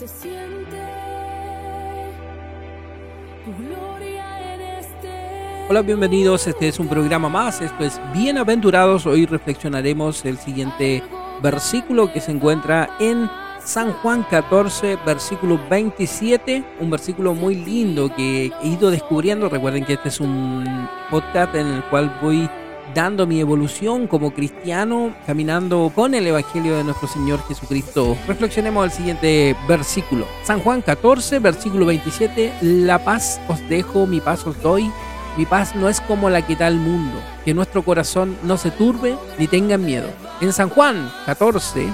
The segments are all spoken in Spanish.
se siente tu gloria en este. Hola, bienvenidos. Este es un programa más. Esto es Bienaventurados. Hoy reflexionaremos el siguiente versículo que se encuentra en San Juan 14, versículo 27. Un versículo muy lindo que he ido descubriendo. Recuerden que este es un podcast en el cual voy dando mi evolución como cristiano, caminando con el Evangelio de nuestro Señor Jesucristo. Reflexionemos el siguiente versículo. San Juan 14, versículo 27. La paz os dejo, mi paz os doy. Mi paz no es como la que da el mundo. Que nuestro corazón no se turbe ni tenga miedo. En San Juan 14,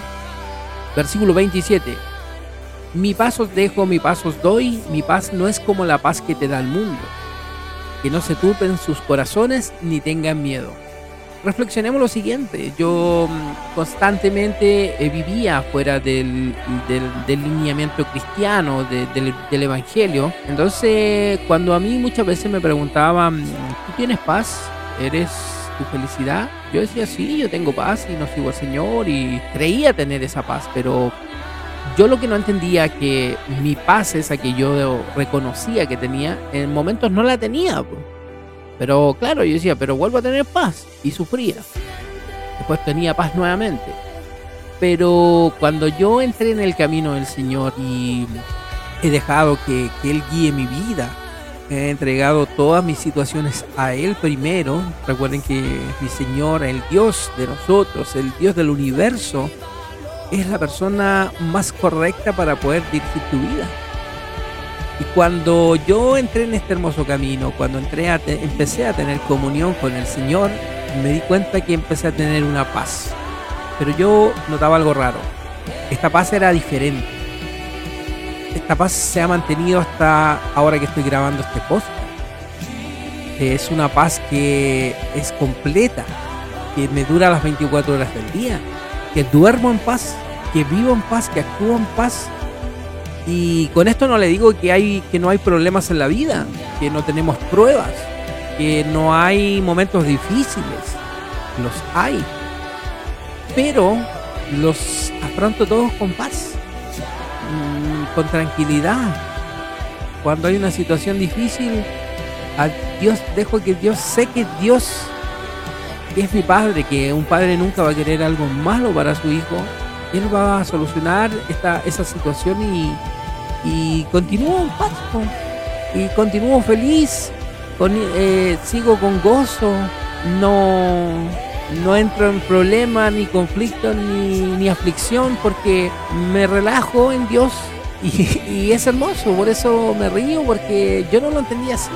versículo 27. Mi paz os dejo, mi paz os doy. Mi paz no es como la paz que te da el mundo. Que no se turben sus corazones ni tengan miedo reflexionemos lo siguiente. Yo mm, constantemente eh, vivía fuera del, del, lineamiento cristiano, del, del, evangelio. Entonces, cuando a mí muchas veces me preguntaban, ¿tú tienes paz? ¿Eres tu felicidad? Yo decía, sí, yo tengo paz y no sigo al Señor y creía tener esa paz, pero yo lo que no entendía que mi paz, esa que yo reconocía que tenía, en momentos no la tenía. Pero claro, yo decía, pero vuelvo a tener paz. Y sufría. Después tenía paz nuevamente. Pero cuando yo entré en el camino del Señor y he dejado que, Él guíe mi vida, he entregado todas mis situaciones a Él primero. Recuerden que mi Señor, el Dios de nosotros, el Dios del universo, es la persona más correcta para poder dirigir tu vida. Y cuando yo entré en este hermoso camino, cuando entré a empecé a tener comunión con el Señor, me di cuenta que empecé a tener una paz. Pero yo notaba algo raro. Esta paz era diferente. Esta paz se ha mantenido hasta ahora que estoy grabando este post. Es una paz que es completa, que me dura las 24 horas del día, que duermo en paz, que vivo en paz, que actúo en paz, y con esto no le digo que, no hay problemas en la vida, que no tenemos pruebas, que no hay momentos difíciles. Los hay. Pero los afronto todos con paz, mm, con tranquilidad. Cuando hay una situación difícil, Dios dejo que Dios, sé que Dios es mi padre, que un padre nunca va a querer algo malo para su hijo. Él va a solucionar esta, esa situación y, y continúo en paz y continúo feliz, eh, sigo con gozo, no, no entro en problemas, ni conflictos, ni, ni, aflicción, porque me relajo en Dios y, es hermoso, por eso me río, porque yo no lo entendía así.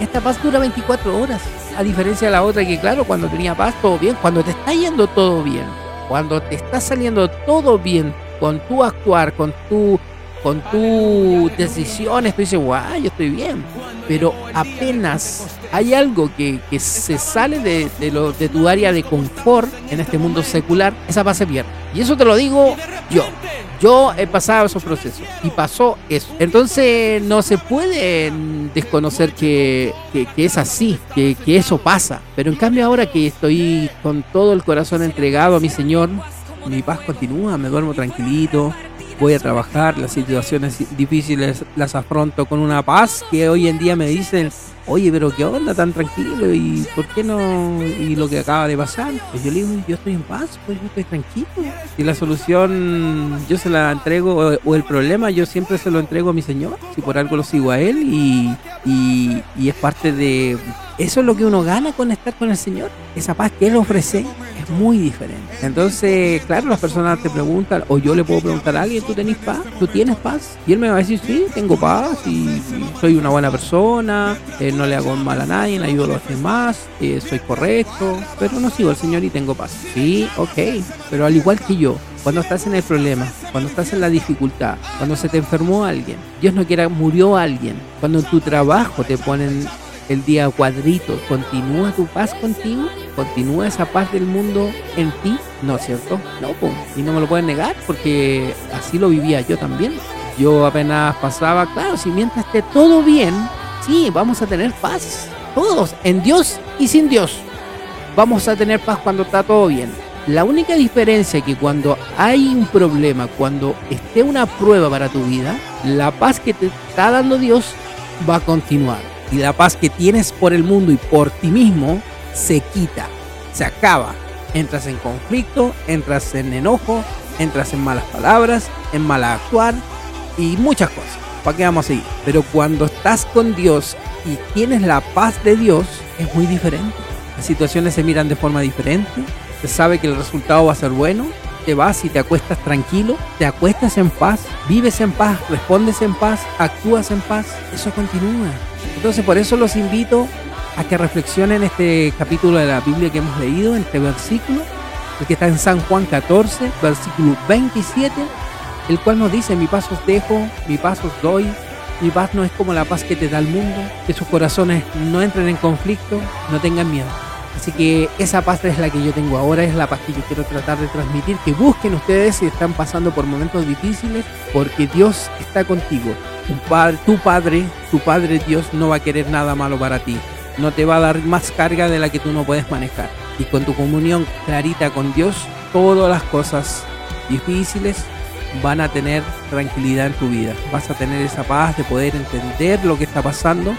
Esta paz dura 24 horas, a diferencia de la otra que claro, cuando tenía paz todo bien, cuando te está yendo todo bien, cuando te está saliendo todo bien con tu actuar, con tu con tus decisiones, tú dices, guau, yo estoy bien. Pero apenas hay algo que, se sale de, de tu área de confort en este mundo secular, esa paz se pierde. Y eso te lo digo yo. Yo he pasado esos procesos y pasó eso. Entonces no se puede desconocer que, es así, que, que eso pasa. Pero en cambio ahora que estoy con todo el corazón entregado a mi Señor, mi paz continúa, me duermo tranquilito, voy a trabajar, las situaciones difíciles las afronto con una paz que hoy en día me dicen, oye, pero qué onda tan tranquilo y por qué no, y lo que acaba de pasar, pues yo le digo, yo estoy en paz, pues yo estoy tranquilo. Y la solución yo se la entrego, o, el problema yo siempre se lo entrego a mi Señor, si por algo lo sigo a Él y, y, y es parte de, eso es lo que uno gana con estar con el Señor, esa paz que Él ofrece muy diferente. Entonces, claro, las personas te preguntan, o yo le puedo preguntar a alguien, ¿tú tenés paz? ¿Tú tienes paz? Y él me va a decir, sí, tengo paz y, soy una buena persona, eh, no le hago mal a nadie, ayudo a los demás, eh, soy correcto, pero no sigo al Señor y tengo paz. Sí, ok, pero al igual que yo, cuando estás en el problema, cuando estás en la dificultad, cuando se te enfermó alguien, Dios no quiera, murió alguien, cuando en tu trabajo te ponen el día cuadrito, ¿continúa tu paz contigo? ¿Continúa esa paz del mundo en ti? ¿No es cierto? No, y no me lo pueden negar porque así lo vivía yo también. Yo apenas pasaba, claro, si mientras esté todo bien, sí, vamos a tener paz. Todos, en Dios y sin Dios. Vamos a tener paz cuando está todo bien. La única diferencia es que cuando hay un problema, cuando esté una prueba para tu vida, la paz que te está dando Dios va a continuar. Y la paz que tienes por el mundo y por ti mismo se quita, se acaba. Entras en conflicto, entras en enojo, entras en malas palabras, en mal actuar y muchas cosas. ¿Para qué vamos a seguir? Pero cuando estás con Dios y tienes la paz de Dios, es muy diferente. Las situaciones se miran de forma diferente, se sabe que el resultado va a ser bueno, te vas y te acuestas tranquilo, te acuestas en paz, vives en paz, respondes en paz, actúas en paz, eso continúa. Entonces por eso los invito a que reflexionen este capítulo de la Biblia que hemos leído, este versículo, el que está en San Juan 14, versículo 27, el cual nos dice, mi paso os dejo, mi paso os doy, mi paz no es como la paz que te da el mundo, que sus corazones no entren en conflicto, no tengan miedo. Así que esa paz es la que yo tengo ahora, es la paz que yo quiero tratar de transmitir, que busquen ustedes si están pasando por momentos difíciles, porque Dios está contigo. Tu tu padre, tu padre Dios no va a querer nada malo para ti. No te va a dar más carga de la que tú no puedes manejar. Y con tu comunión clarita con Dios, todas las cosas difíciles van a tener tranquilidad en tu vida. Vas a tener esa paz de poder entender lo que está pasando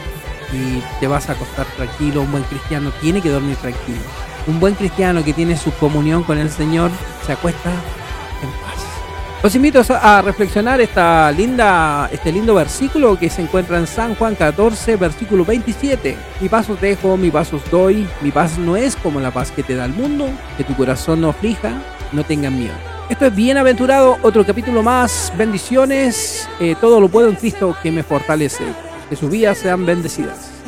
y te vas a acostar tranquilo. Un buen cristiano tiene que dormir tranquilo. Un buen cristiano que tiene su comunión con el Señor se acuesta en paz. Los invito a reflexionar este lindo versículo que se encuentra en San Juan 14, versículo 27. Mi paz os dejo, mi paz os doy. Mi paz no es como la paz que te da el mundo. Que tu corazón no aflija, no tengan miedo. Esto es Bienaventurado, otro capítulo más. Bendiciones. Eh, todo lo puedo en Cristo que me fortalece. Que sus vidas sean bendecidas.